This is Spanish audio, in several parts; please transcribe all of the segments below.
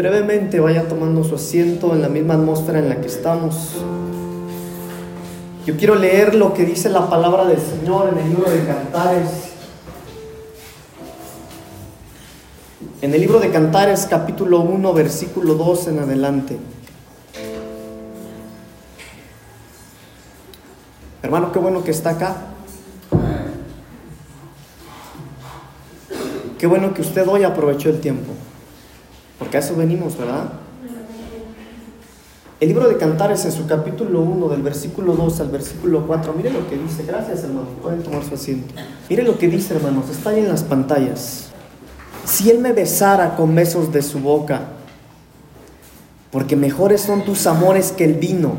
brevemente vaya tomando su asiento en la misma atmósfera en la que estamos. Yo quiero leer lo que dice la palabra del Señor en el libro de Cantares. En el libro de Cantares capítulo 1 versículo 2 en adelante. Hermano, qué bueno que está acá. Qué bueno que usted hoy aprovechó el tiempo. Porque a eso venimos, ¿verdad? El libro de Cantares en su capítulo 1, del versículo 2 al versículo 4, mire lo que dice. Gracias, hermano. Pueden tomar su asiento. Mire lo que dice, hermanos. Está ahí en las pantallas. Si Él me besara con besos de su boca, porque mejores son tus amores que el vino,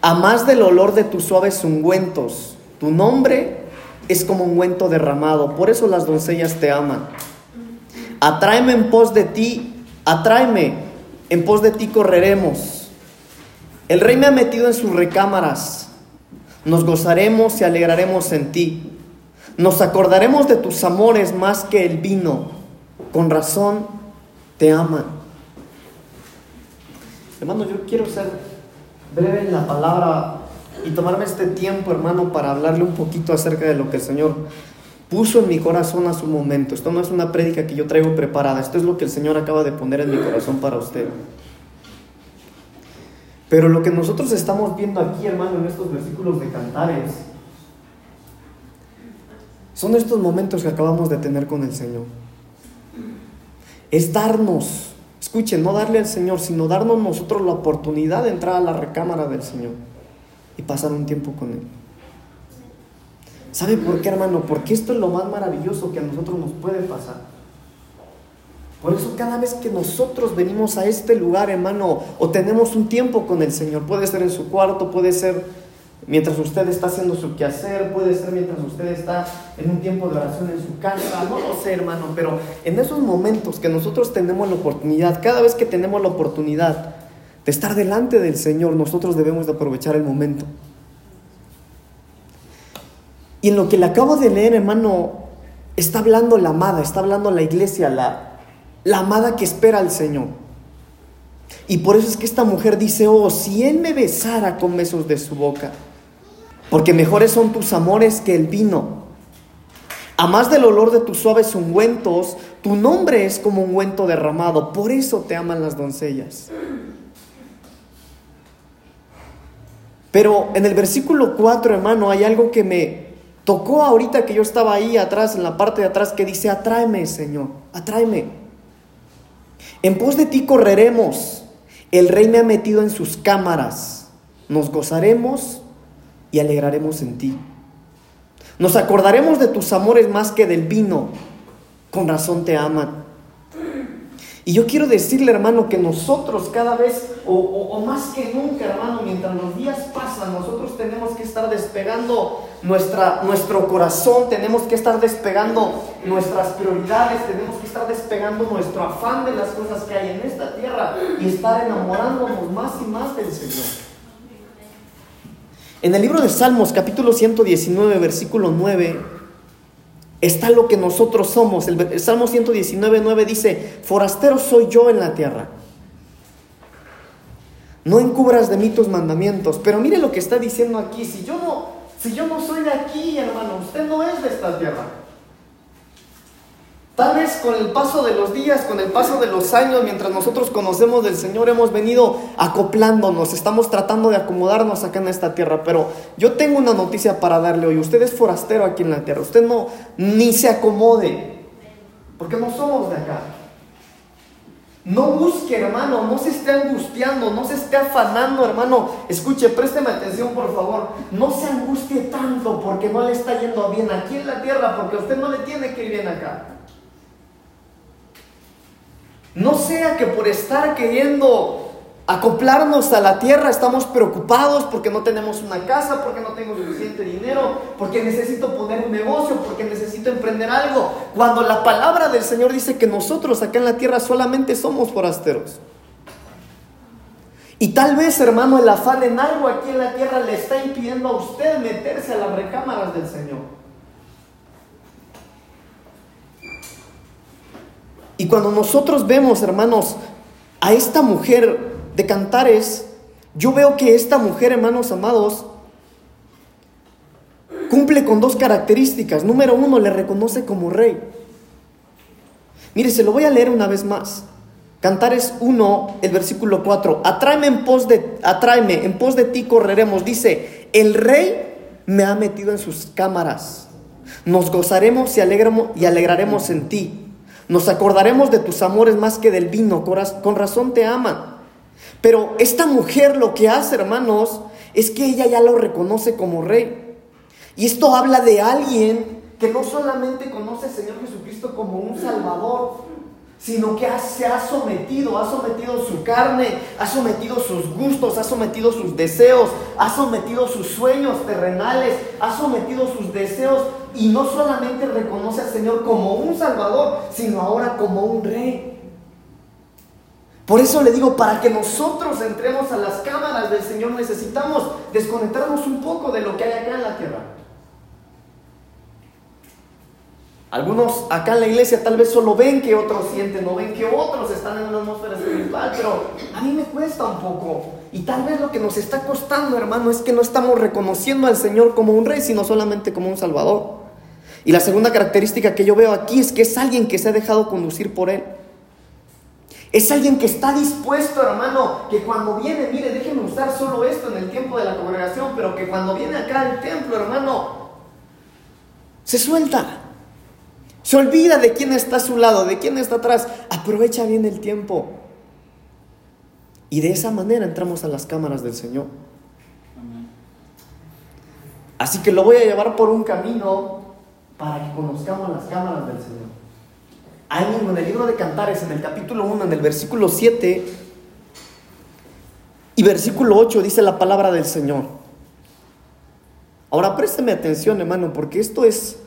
a más del olor de tus suaves ungüentos, tu nombre es como ungüento derramado, por eso las doncellas te aman. Atráeme en pos de ti, atráeme, en pos de ti correremos. El rey me ha metido en sus recámaras. Nos gozaremos y alegraremos en ti. Nos acordaremos de tus amores más que el vino. Con razón te aman. Hermano, yo quiero ser breve en la palabra y tomarme este tiempo, hermano, para hablarle un poquito acerca de lo que el Señor puso en mi corazón a su momento. Esto no es una prédica que yo traigo preparada, esto es lo que el Señor acaba de poner en mi corazón para usted. Pero lo que nosotros estamos viendo aquí, hermano, en estos versículos de Cantares, son estos momentos que acabamos de tener con el Señor. Es darnos, escuchen, no darle al Señor, sino darnos nosotros la oportunidad de entrar a la recámara del Señor y pasar un tiempo con Él. ¿Sabe por qué, hermano? Porque esto es lo más maravilloso que a nosotros nos puede pasar. Por eso cada vez que nosotros venimos a este lugar, hermano, o tenemos un tiempo con el Señor, puede ser en su cuarto, puede ser mientras usted está haciendo su quehacer, puede ser mientras usted está en un tiempo de oración en su casa, no lo sé, hermano, pero en esos momentos que nosotros tenemos la oportunidad, cada vez que tenemos la oportunidad de estar delante del Señor, nosotros debemos de aprovechar el momento. Y en lo que le acabo de leer, hermano, está hablando la amada, está hablando la iglesia, la, la amada que espera al Señor. Y por eso es que esta mujer dice, oh, si Él me besara con besos de su boca, porque mejores son tus amores que el vino. A más del olor de tus suaves ungüentos, tu nombre es como ungüento derramado, por eso te aman las doncellas. Pero en el versículo 4, hermano, hay algo que me tocó ahorita que yo estaba ahí atrás, en la parte de atrás, que dice, atráeme, Señor, atráeme. En pos de ti correremos. El rey me ha metido en sus cámaras. Nos gozaremos y alegraremos en ti. Nos acordaremos de tus amores más que del vino. Con razón te aman. Y yo quiero decirle, hermano, que nosotros cada vez, o, más que nunca, hermano, mientras los días pasan, nosotros tenemos que estar despegando nuestra, nuestro corazón, tenemos que estar despegando nuestras prioridades, tenemos que estar despegando nuestro afán de las cosas que hay en esta tierra y estar enamorándonos más y más del Señor. En el libro de Salmos, capítulo 119, versículo 9, está lo que nosotros somos. El, Salmo 119, 9 dice, forastero soy yo en la tierra. No encubras de mí tus mandamientos. Pero mire lo que está diciendo aquí. Si yo no, si yo no soy de aquí, hermano, usted no es de esta tierra. Tal vez con el paso de los días, con el paso de los años, mientras nosotros conocemos del Señor, hemos venido acoplándonos, estamos tratando de acomodarnos acá en esta tierra. Pero yo tengo una noticia para darle hoy. Usted es forastero aquí en la tierra. Usted no ni se acomode, porque no somos de acá. No busque, hermano, no se esté angustiando, no se esté afanando, hermano. Escuche, présteme atención, por favor. No se angustie tanto porque no le está yendo bien aquí en la tierra, porque usted no le tiene que ir bien acá. No sea que por estar queriendo acoplarnos a la tierra estamos preocupados porque no tenemos una casa, porque no tengo suficiente dinero, porque necesito poner un negocio, porque necesito emprender algo. Cuando la palabra del Señor dice que nosotros acá en la tierra solamente somos forasteros. Y tal vez, hermano, el afán en algo aquí en la tierra le está impidiendo a usted meterse a las recámaras del Señor. Y cuando nosotros vemos, hermanos, a esta mujer de Cantares, yo veo que esta mujer, hermanos amados, cumple con dos características. Número uno, le reconoce como rey. Mire, se lo voy a leer una vez más. Cantares 1, el versículo 4. Atráeme en pos de, atráeme, en pos de ti correremos. Dice, el rey me ha metido en sus cámaras. Nos gozaremos y, alegramos, y alegraremos en ti. Nos acordaremos de tus amores más que del vino. Con razón te aman. Pero esta mujer lo que hace, hermanos, es que ella ya lo reconoce como rey. Y esto habla de alguien que no solamente conoce al Señor Jesucristo como un Salvador, sino que se ha sometido, ha sometido su carne, ha sometido sus gustos, ha sometido sus deseos, ha sometido sus sueños terrenales, ha sometido sus deseos y no solamente reconoce al Señor como un Salvador, sino ahora como un Rey. Por eso le digo, para que nosotros entremos a las cámaras del Señor necesitamos desconectarnos un poco de lo que hay acá en la tierra. Algunos acá en la iglesia tal vez solo ven que otros sienten, no ven que otros están en una atmósfera espiritual, pero a mí me cuesta un poco. Y tal vez lo que nos está costando, hermano, es que no estamos reconociendo al Señor como un rey, sino solamente como un salvador. Y la segunda característica que yo veo aquí es que es alguien que se ha dejado conducir por Él. Es alguien que está dispuesto, hermano, que cuando viene, mire, déjenme usar solo esto en el tiempo de la congregación, pero que cuando viene acá al templo, hermano, se suelta. Se olvida de quién está a su lado, de quién está atrás. Aprovecha bien el tiempo. Y de esa manera entramos a las cámaras del Señor. Así que lo voy a llevar por un camino para que conozcamos las cámaras del Señor. Ahí mismo en el libro de Cantares, en el capítulo 1, en el versículo 7 y versículo 8 dice la palabra del Señor. Ahora présteme atención, hermano, porque esto es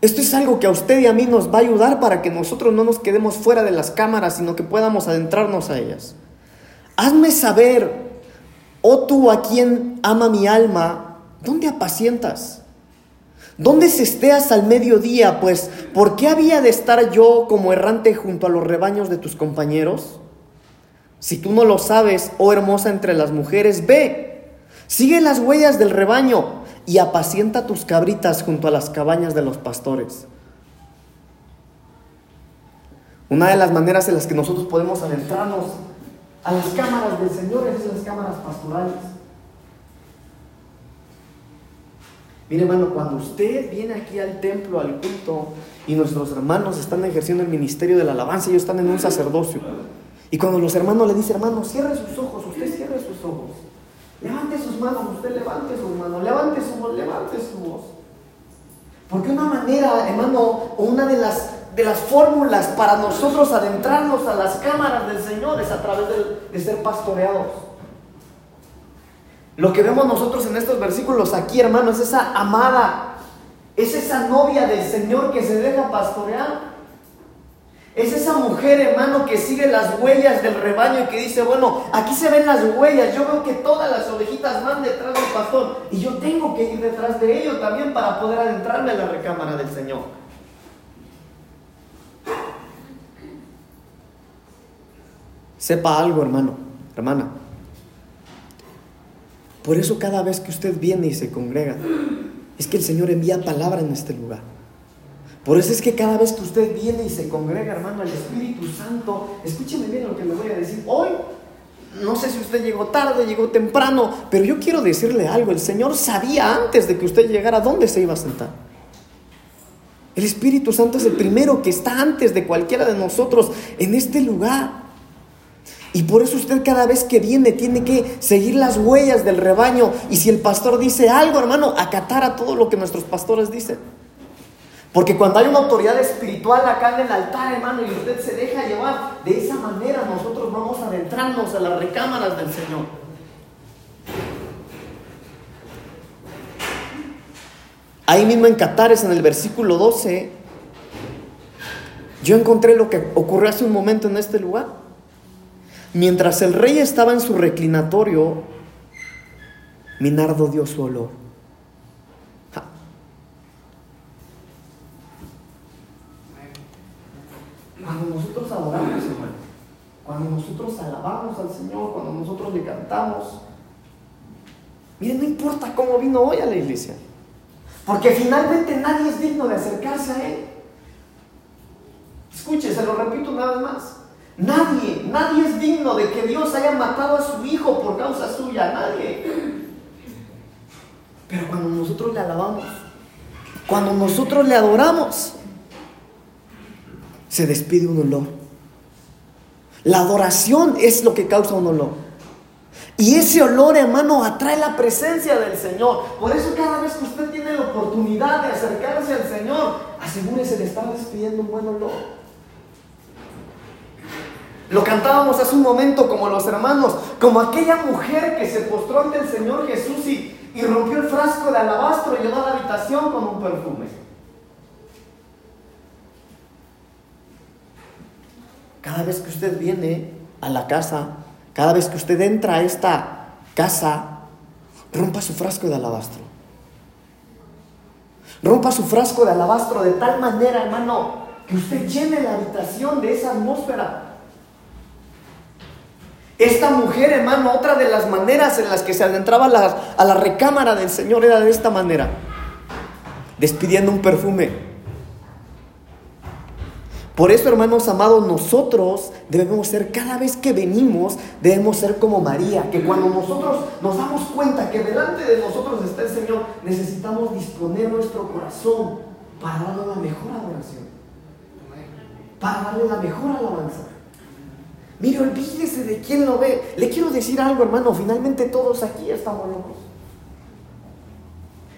esto es algo que a usted y a mí nos va a ayudar para que nosotros no nos quedemos fuera de las cámaras, sino que podamos adentrarnos a ellas. Hazme saber, oh tú a quien ama mi alma, ¿dónde apacientas? ¿Dónde se esteas al mediodía? Pues, ¿por qué había de estar yo como errante junto a los rebaños de tus compañeros? Si tú no lo sabes, oh hermosa entre las mujeres, ve, sigue las huellas del rebaño y apacienta tus cabritas junto a las cabañas de los pastores. Una de las maneras en las que nosotros podemos adentrarnos a las cámaras del Señor es las cámaras pastorales. Mire hermano, cuando usted viene aquí al templo, al culto, y nuestros hermanos están ejerciendo el ministerio de la alabanza, ellos están en un sacerdocio. Y cuando los hermanos le dicen, hermano, cierre sus ojos, usted cierre sus ojos. Levante sus manos, usted levante sus manos, levante su voz, levante su voz. Porque una manera, hermano, o una de las, de las fórmulas para nosotros adentrarnos a las cámaras del Señor es a través de, de ser pastoreados. Lo que vemos nosotros en estos versículos aquí, hermano, es esa amada, es esa novia del Señor que se deja pastorear. Es esa mujer, hermano, que sigue las huellas del rebaño y que dice, bueno, aquí se ven las huellas, yo veo que todas las ovejitas van detrás del pastor y yo tengo que ir detrás de ellos también para poder adentrarme a la recámara del Señor. Sepa algo, hermano, hermana. Por eso cada vez que usted viene y se congrega, es que el Señor envía palabra en este lugar. Por eso es que cada vez que usted viene y se congrega, hermano, el Espíritu Santo, escúcheme bien lo que le voy a decir. Hoy, no sé si usted llegó tarde, llegó temprano, pero yo quiero decirle algo. El Señor sabía antes de que usted llegara dónde se iba a sentar. El Espíritu Santo es el primero que está antes de cualquiera de nosotros en este lugar. Y por eso usted cada vez que viene tiene que seguir las huellas del rebaño. Y si el pastor dice algo, hermano, acatar a todo lo que nuestros pastores dicen. Porque cuando hay una autoridad espiritual acá en el altar, hermano, y usted se deja llevar, de esa manera nosotros vamos a adentrarnos a las recámaras del Señor. Ahí mismo en Catares, en el versículo 12, yo encontré lo que ocurrió hace un momento en este lugar. Mientras el rey estaba en su reclinatorio, Minardo dio su olor. Cuando nosotros adoramos, hermano, cuando nosotros alabamos al Señor, cuando nosotros le cantamos. Miren, no importa cómo vino hoy a la iglesia, porque finalmente nadie es digno de acercarse a Él. Escuche, se lo repito una vez más. Nadie, nadie es digno de que Dios haya matado a su hijo por causa suya. Nadie. Pero cuando nosotros le alabamos, cuando nosotros le adoramos, se despide un olor. La adoración es lo que causa un olor. Y ese olor, hermano, atrae la presencia del Señor. Por eso cada vez que usted tiene la oportunidad de acercarse al Señor, asegúrese de estar despidiendo un buen olor. Lo cantábamos hace un momento como los hermanos, como aquella mujer que se postró ante el Señor Jesús y, rompió el frasco de alabastro y llenó la habitación con un perfume. Cada vez que usted viene a la casa, cada vez que usted entra a esta casa, rompa su frasco de alabastro. Rompa su frasco de alabastro de tal manera, hermano, que usted llene la habitación de esa atmósfera. Esta mujer, hermano, otra de las maneras en las que se adentraba a la, a la recámara del Señor era de esta manera, despidiendo un perfume. Por eso, hermanos amados, nosotros debemos ser, cada vez que venimos, debemos ser como María, que cuando nosotros nos damos cuenta que delante de nosotros está el Señor, necesitamos disponer nuestro corazón para darle la mejor adoración, para darle la mejor alabanza. Mire, olvídese de quién lo ve. Le quiero decir algo, hermano, finalmente todos aquí estamos locos.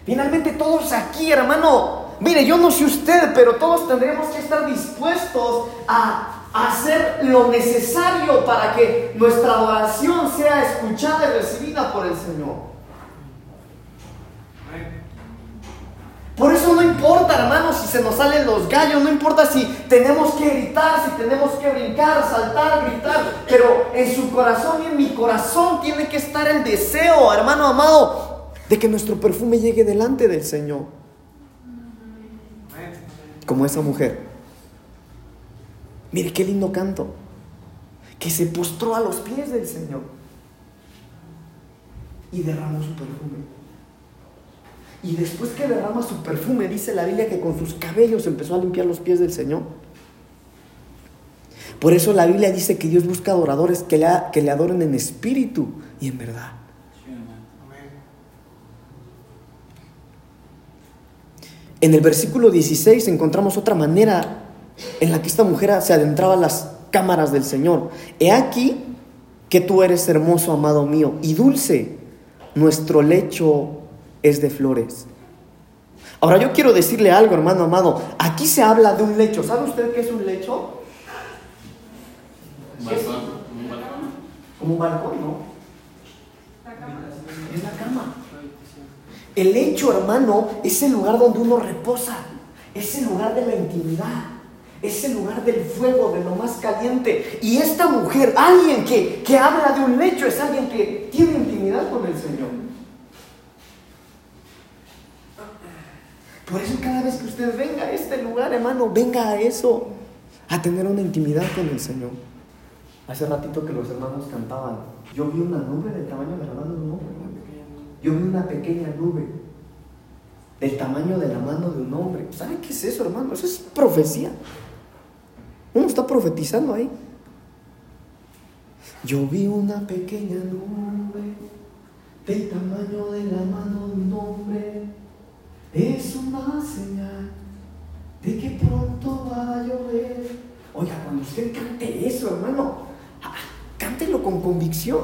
Finalmente todos aquí, hermano, Mire, yo no sé usted, pero todos tendremos que estar dispuestos a, hacer lo necesario para que nuestra adoración sea escuchada y recibida por el Señor. Por eso no importa, hermanos, si se nos salen los gallos, no importa si tenemos que gritar, si tenemos que brincar, saltar, gritar, pero en su corazón y en mi corazón tiene que estar el deseo, hermano amado, de que nuestro perfume llegue delante del Señor como esa mujer. Mire qué lindo canto, que se postró a los pies del Señor y derramó su perfume. Y después que derrama su perfume, dice la Biblia que con sus cabellos empezó a limpiar los pies del Señor. Por eso la Biblia dice que Dios busca adoradores que le, que le adoren en espíritu y en verdad. En el versículo 16 encontramos otra manera en la que esta mujer se adentraba a las cámaras del Señor. He aquí que tú eres hermoso, amado mío, y dulce. Nuestro lecho es de flores. Ahora yo quiero decirle algo, hermano amado. Aquí se habla de un lecho. ¿Sabe usted qué es un lecho? Un balcón. Como un balcón, ¿no? Es la cama. El hecho, hermano, es el lugar donde uno reposa, es el lugar de la intimidad, es el lugar del fuego, de lo más caliente. Y esta mujer, alguien que, que habla de un lecho, es alguien que tiene intimidad con el Señor. Por eso cada vez que usted venga a este lugar, hermano, venga a eso, a tener una intimidad con el Señor. Hace ratito que los hermanos cantaban, yo vi una nube del tamaño de la mano de un hombre yo vi una pequeña nube del tamaño de la mano de un hombre. ¿Sabe qué es eso, hermano? Eso es profecía. Uno está profetizando ahí. Yo vi una pequeña nube del tamaño de la mano de un hombre. Es una señal de que pronto va a llover. Oiga, cuando usted cante eso, hermano, ah, cántelo con convicción.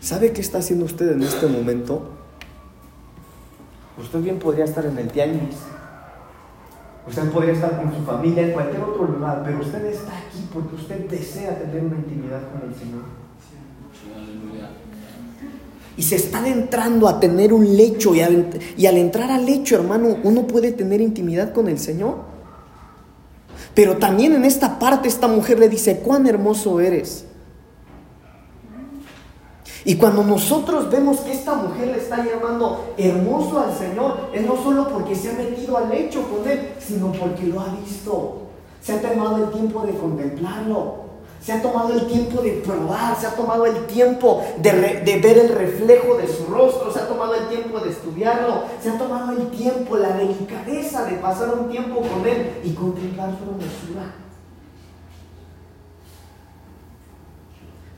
¿Sabe qué está haciendo usted en este momento? Usted bien podría estar en el tianguis. Usted podría estar con su familia en cualquier otro lugar, pero usted está aquí porque usted desea tener una intimidad con el Señor. Y se está adentrando a tener un lecho y, y al entrar al lecho, hermano, uno puede tener intimidad con el Señor. Pero también en esta parte esta mujer le dice, cuán hermoso eres. Y cuando nosotros vemos que esta mujer le está llamando hermoso al Señor, es no solo porque se ha metido al lecho con Él, sino porque lo ha visto. Se ha tomado el tiempo de contemplarlo. Se ha tomado el tiempo de probar, se ha tomado el tiempo de, ver el reflejo de su rostro, se ha tomado el tiempo de estudiarlo, se ha tomado el tiempo, la delicadeza de pasar un tiempo con Él y contemplar su hermosura.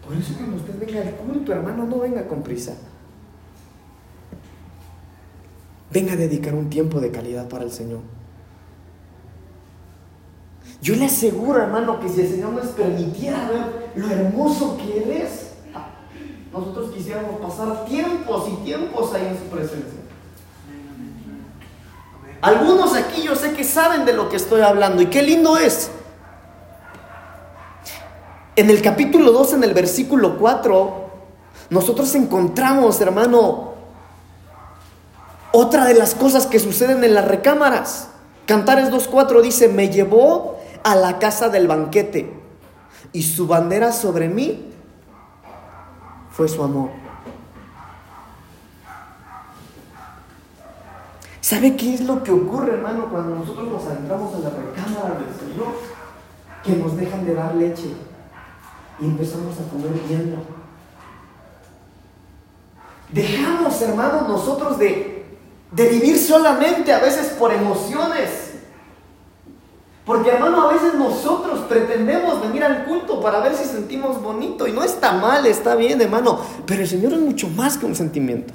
Por eso cuando usted venga al culto, hermano, no venga con prisa. Venga a dedicar un tiempo de calidad para el Señor. Yo le aseguro, hermano, que si el Señor nos permitiera ver lo hermoso que Él es, nosotros quisiéramos pasar tiempos y tiempos ahí en su presencia. Algunos aquí yo sé que saben de lo que estoy hablando y qué lindo es. En el capítulo 2, en el versículo 4, nosotros encontramos, hermano, otra de las cosas que suceden en las recámaras. Cantares 2.4 dice, me llevó a la casa del banquete y su bandera sobre mí fue su amor. ¿Sabe qué es lo que ocurre, hermano, cuando nosotros nos adentramos en la recámara del Señor? Que nos dejan de dar leche y empezamos a comer viendo. Dejamos, hermano, nosotros de, de vivir solamente a veces por emociones porque hermano, a veces nosotros pretendemos venir al culto para ver si sentimos bonito. Y no está mal, está bien, hermano. Pero el Señor es mucho más que un sentimiento.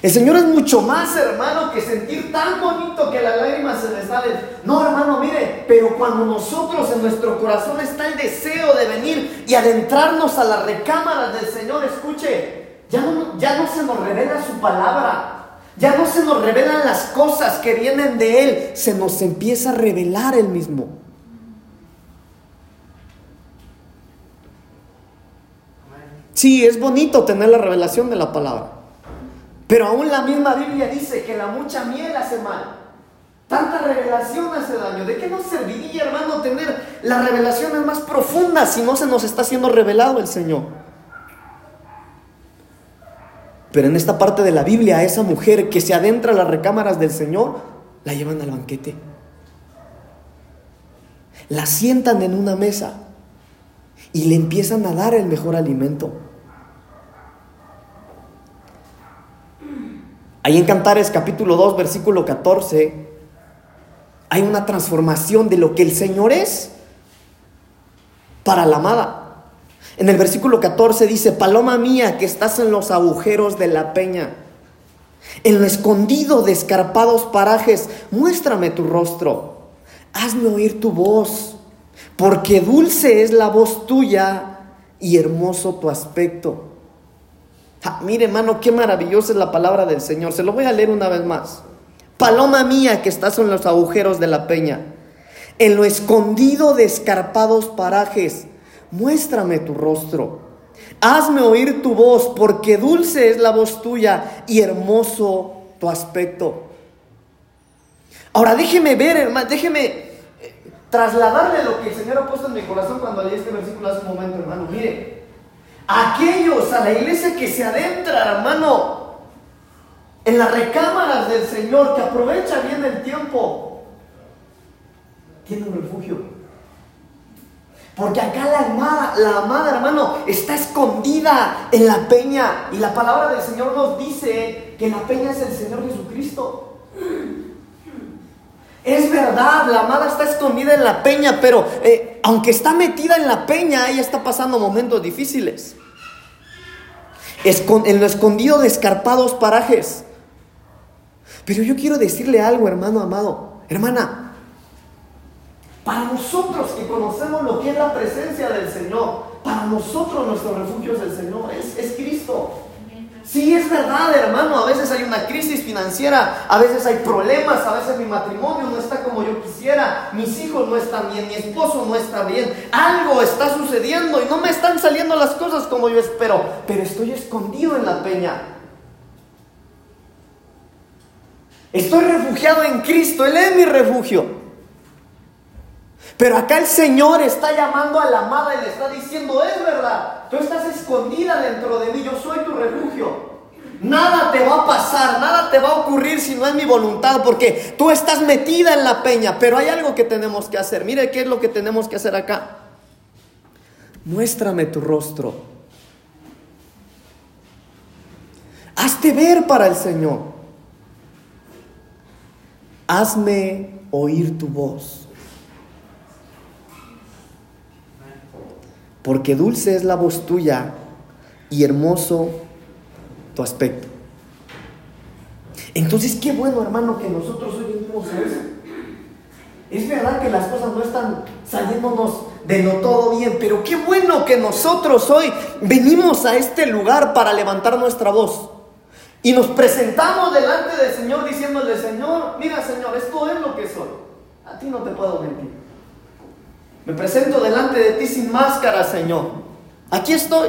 El Señor es mucho más, hermano, que sentir tan bonito que las lágrimas se le salen. No, hermano, mire, pero cuando nosotros en nuestro corazón está el deseo de venir y adentrarnos a las recámaras del Señor, escuche, ya no, ya no se nos revela su palabra. Ya no se nos revelan las cosas que vienen de Él, se nos empieza a revelar Él mismo. Sí, es bonito tener la revelación de la palabra. Pero aún la misma Biblia dice que la mucha miel hace mal. Tanta revelación hace daño. ¿De qué nos serviría, hermano, tener las revelaciones más profundas si no se nos está siendo revelado el Señor? Pero en esta parte de la Biblia, a esa mujer que se adentra a las recámaras del Señor, la llevan al banquete. La sientan en una mesa y le empiezan a dar el mejor alimento. Ahí en Cantares capítulo 2, versículo 14, hay una transformación de lo que el Señor es para la amada. En el versículo 14 dice, paloma mía que estás en los agujeros de la peña, en lo escondido de escarpados parajes, muéstrame tu rostro, hazme oír tu voz, porque dulce es la voz tuya y hermoso tu aspecto. mire hermano, qué maravillosa es la palabra del Señor. Se lo voy a leer una vez más. Paloma mía que estás en los agujeros de la peña, en lo escondido de escarpados parajes, muéstrame tu rostro. Hazme oír tu voz, porque dulce es la voz tuya y hermoso tu aspecto. Ahora déjeme ver, hermano, déjeme eh, trasladarle lo que el Señor ha puesto en mi corazón cuando leí este versículo hace un momento, hermano. Mire, aquellos a la iglesia que se adentra, hermano, en las recámaras del Señor, que aprovecha bien el tiempo, tienen refugio. Porque acá la amada, la amada hermano, está escondida en la peña. Y la palabra del Señor nos dice que la peña es el Señor Jesucristo. Es verdad, la amada está escondida en la peña, pero eh, aunque está metida en la peña, ella está pasando momentos difíciles. en lo escondido de escarpados parajes. Pero yo quiero decirle algo, hermano amado. Hermana, para nosotros que conocemos lo que es la presencia del Señor, para nosotros nuestro refugio es el Señor, es, Cristo. Sí, es verdad, hermano, a veces hay una crisis financiera, a veces hay problemas, a veces mi matrimonio no está como yo quisiera, mis hijos no están bien, mi esposo no está bien, algo está sucediendo y no me están saliendo las cosas como yo espero, pero estoy escondido en la peña. Estoy refugiado en Cristo, Él es mi refugio. Pero acá el Señor está llamando a la amada y le está diciendo, es verdad, tú estás escondida dentro de mí, yo soy tu refugio. Nada te va a pasar, nada te va a ocurrir si no es mi voluntad, porque tú estás metida en la peña, pero hay algo que tenemos que hacer. Mire qué es lo que tenemos que hacer acá. Muéstrame tu rostro. Hazte ver para el Señor. Hazme oír tu voz. Porque dulce es la voz tuya y hermoso tu aspecto. Entonces, qué bueno, hermano, que nosotros hoy venimos a eso. Es verdad que las cosas no están saliéndonos de lo todo bien, pero qué bueno que nosotros hoy venimos a este lugar para levantar nuestra voz. Y nos presentamos delante del Señor diciéndole, Señor, mira Señor, esto es lo que soy. A ti no te puedo mentir. Me presento delante de ti sin máscara, Señor. Aquí estoy.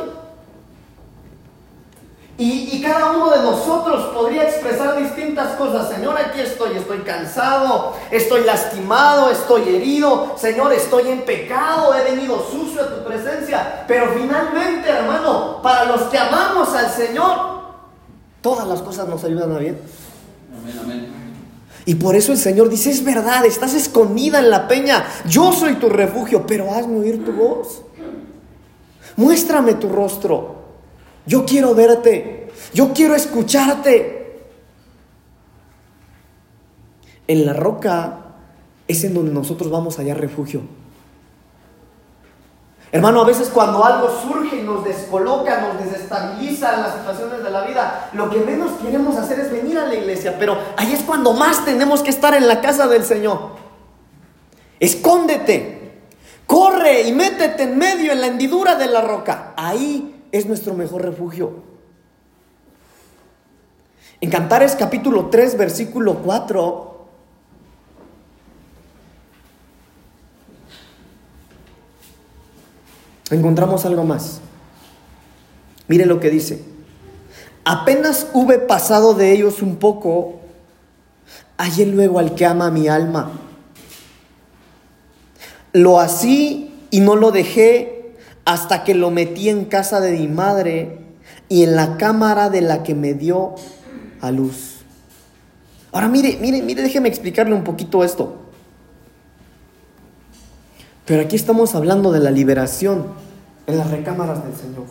Y, cada uno de nosotros podría expresar distintas cosas. Señor, aquí estoy, estoy cansado, estoy lastimado, estoy herido. Señor, estoy en pecado, he venido sucio a tu presencia. Pero finalmente, hermano, para los que amamos al Señor, todas las cosas nos ayudan a bien. Amén, amén. Y por eso el Señor dice, es verdad, estás escondida en la peña, yo soy tu refugio, pero hazme oír tu voz. Muéstrame tu rostro. Yo quiero verte. Yo quiero escucharte. En la roca es en donde nosotros vamos a hallar refugio. Hermano, a veces cuando algo surge y nos descoloca, nos desestabiliza en las situaciones de la vida, lo que menos queremos hacer es venir a la iglesia, pero ahí es cuando más tenemos que estar en la casa del Señor. Escóndete, corre y métete en medio, en la hendidura de la roca. Ahí es nuestro mejor refugio. En Cantares capítulo 3, versículo 4, encontramos algo más. Mire lo que dice. Apenas hube pasado de ellos un poco, hallé luego al que ama mi alma. Lo así y no lo dejé hasta que lo metí en casa de mi madre y en la cámara de la que me dio a luz. Ahora mire, mire, mire, déjeme explicarle un poquito esto. Pero aquí estamos hablando de la liberación en las recámaras del Señor.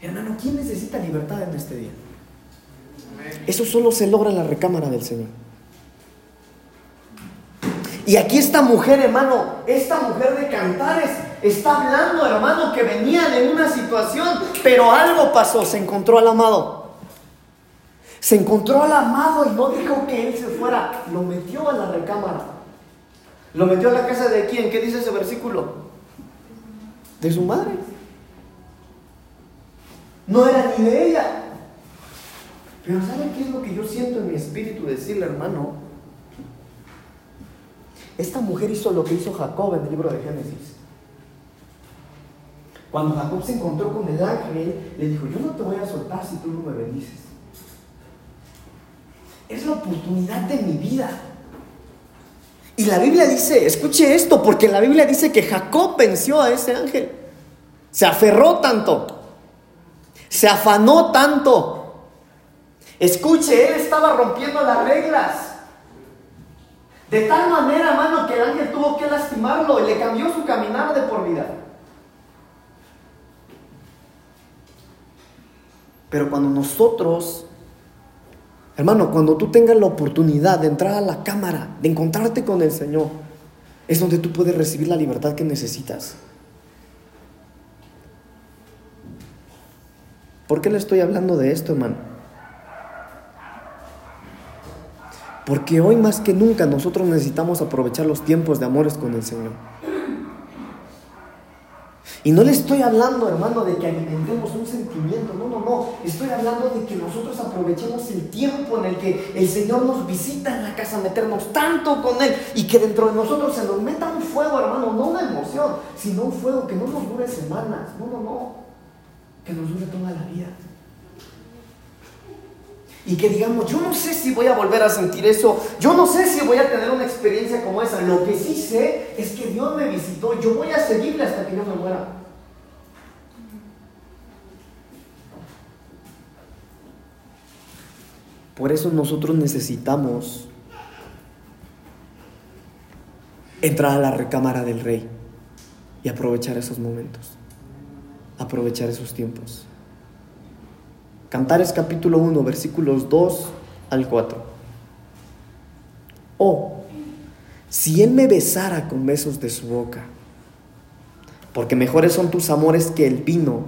Hermano, ¿quién necesita libertad en este día? Eso solo se logra en la recámara del Señor. Y aquí esta mujer, hermano, esta mujer de Cantares, está hablando, hermano, que venían en una situación, pero algo pasó, se encontró al amado. Se encontró al amado y no dijo que él se fuera, lo metió a la recámara. Lo metió a la casa de quién? ¿Qué dice ese versículo? De su madre. No era ni de ella. Pero ¿sabe qué es lo que yo siento en mi espíritu decirle, hermano? Esta mujer hizo lo que hizo Jacob en el libro de Génesis. Cuando Jacob se encontró con el ángel, le dijo, yo no te voy a soltar si tú no me bendices. Es la oportunidad de mi vida. Y la Biblia dice, escuche esto, porque la Biblia dice que Jacob venció a ese ángel. Se aferró tanto. Se afanó tanto. Escuche, él estaba rompiendo las reglas. De tal manera, hermano, que el ángel tuvo que lastimarlo y le cambió su caminar de por vida. Pero cuando nosotros, hermano, cuando tú tengas la oportunidad de entrar a la cámara, de encontrarte con el Señor, es donde tú puedes recibir la libertad que necesitas. ¿Por qué le estoy hablando de esto, hermano? Porque hoy más que nunca nosotros necesitamos aprovechar los tiempos de amores con el Señor. Y no le estoy hablando, hermano, de que alimentemos un sentimiento, no, no, no. Estoy hablando de que nosotros aprovechemos el tiempo en el que el Señor nos visita en la casa, meternos tanto con Él y que dentro de nosotros se nos meta un fuego, hermano, no una emoción, sino un fuego que no nos dure semanas, no, no, no, que nos dure toda la vida y que digamos, yo no sé si voy a volver a sentir eso, yo no sé si voy a tener una experiencia como esa, lo que sí sé es que Dios me visitó, yo voy a seguirle hasta que yo me muera. Por eso nosotros necesitamos entrar a la recámara del rey y aprovechar esos momentos, aprovechar esos tiempos. Cantares capítulo 1, versículos 2 al 4. Oh, si él me besara con besos de su boca, porque mejores son tus amores que el vino,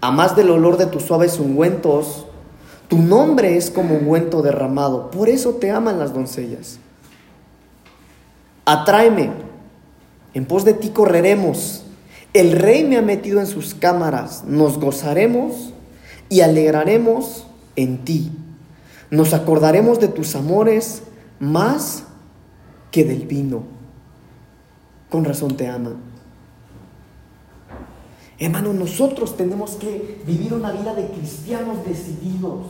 a más del olor de tus suaves ungüentos, tu nombre es como ungüento derramado, por eso te aman las doncellas. Atráeme, en pos de ti correremos. El rey me ha metido en sus cámaras, nos gozaremos y alegraremos en ti. Nos acordaremos de tus amores más que del vino. Con razón te aman. Hermano, nosotros tenemos que vivir una vida de cristianos decididos,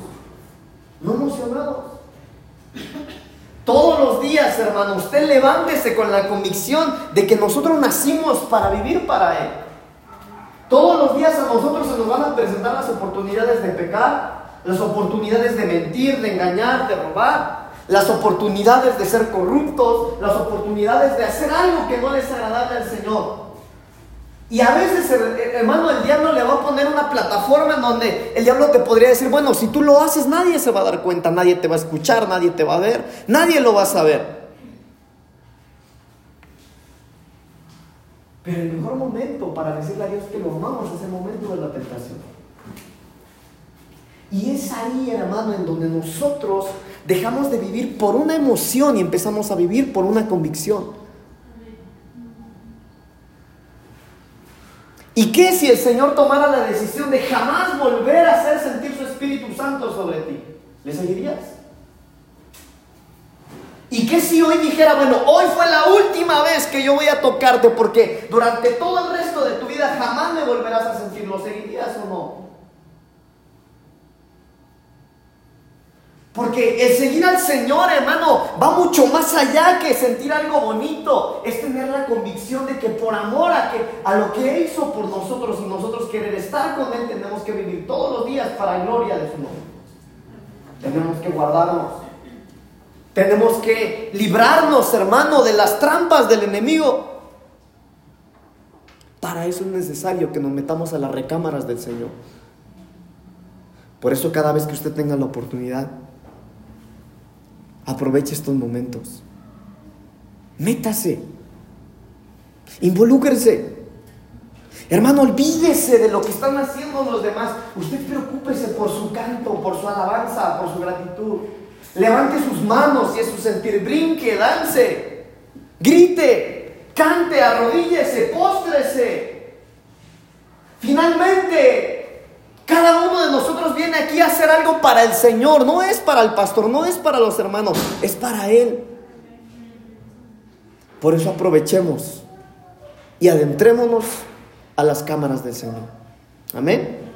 no emocionados. Todos los días, hermano, usted levántese con la convicción de que nosotros nacimos para vivir para Él. Todos los días a nosotros se nos van a presentar las oportunidades de pecar, las oportunidades de mentir, de engañar, de robar, las oportunidades de ser corruptos, las oportunidades de hacer algo que no les agradable al Señor. Y a veces, hermano, el diablo le va a poner una plataforma en donde el diablo te podría decir, bueno, si tú lo haces, nadie se va a dar cuenta, nadie te va a escuchar, nadie te va a ver, nadie lo va a saber. Pero el mejor momento para decirle a Dios que lo amamos es el momento de la tentación. Y es ahí, hermano, en donde nosotros dejamos de vivir por una emoción y empezamos a vivir por una convicción. ¿Y qué si el Señor tomara la decisión de jamás volver a hacer sentir su Espíritu Santo sobre ti? ¿Le seguirías? ¿Y qué si hoy dijera, bueno, hoy fue la última vez que yo voy a tocarte porque durante todo el resto de tu vida jamás me volverás a sentir? ¿Lo seguirías o no? Porque el seguir al Señor, hermano, va mucho más allá que sentir algo bonito. Es tener la convicción de que por amor a, que, a lo que hizo por nosotros y nosotros querer estar con Él, tenemos que vivir todos los días para gloria de su nombre. Tenemos que guardarnos. Tenemos que librarnos, hermano, de las trampas del enemigo. Para eso es necesario que nos metamos a las recámaras del Señor. Por eso cada vez que usted tenga la oportunidad, Aproveche estos momentos. Métase. Involúcrese. Hermano, olvídese de lo que están haciendo los demás. Usted preocúpese por su canto, por su alabanza, por su gratitud. Levante sus manos y es su sentir. Brinque, dance, grite, cante, arrodíllese, póstrese. Finalmente, cada uno de nosotros viene aquí a hacer algo para el Señor. No es para el pastor, no es para los hermanos, es para Él. Por eso aprovechemos y adentrémonos a las cámaras del Señor. Amén.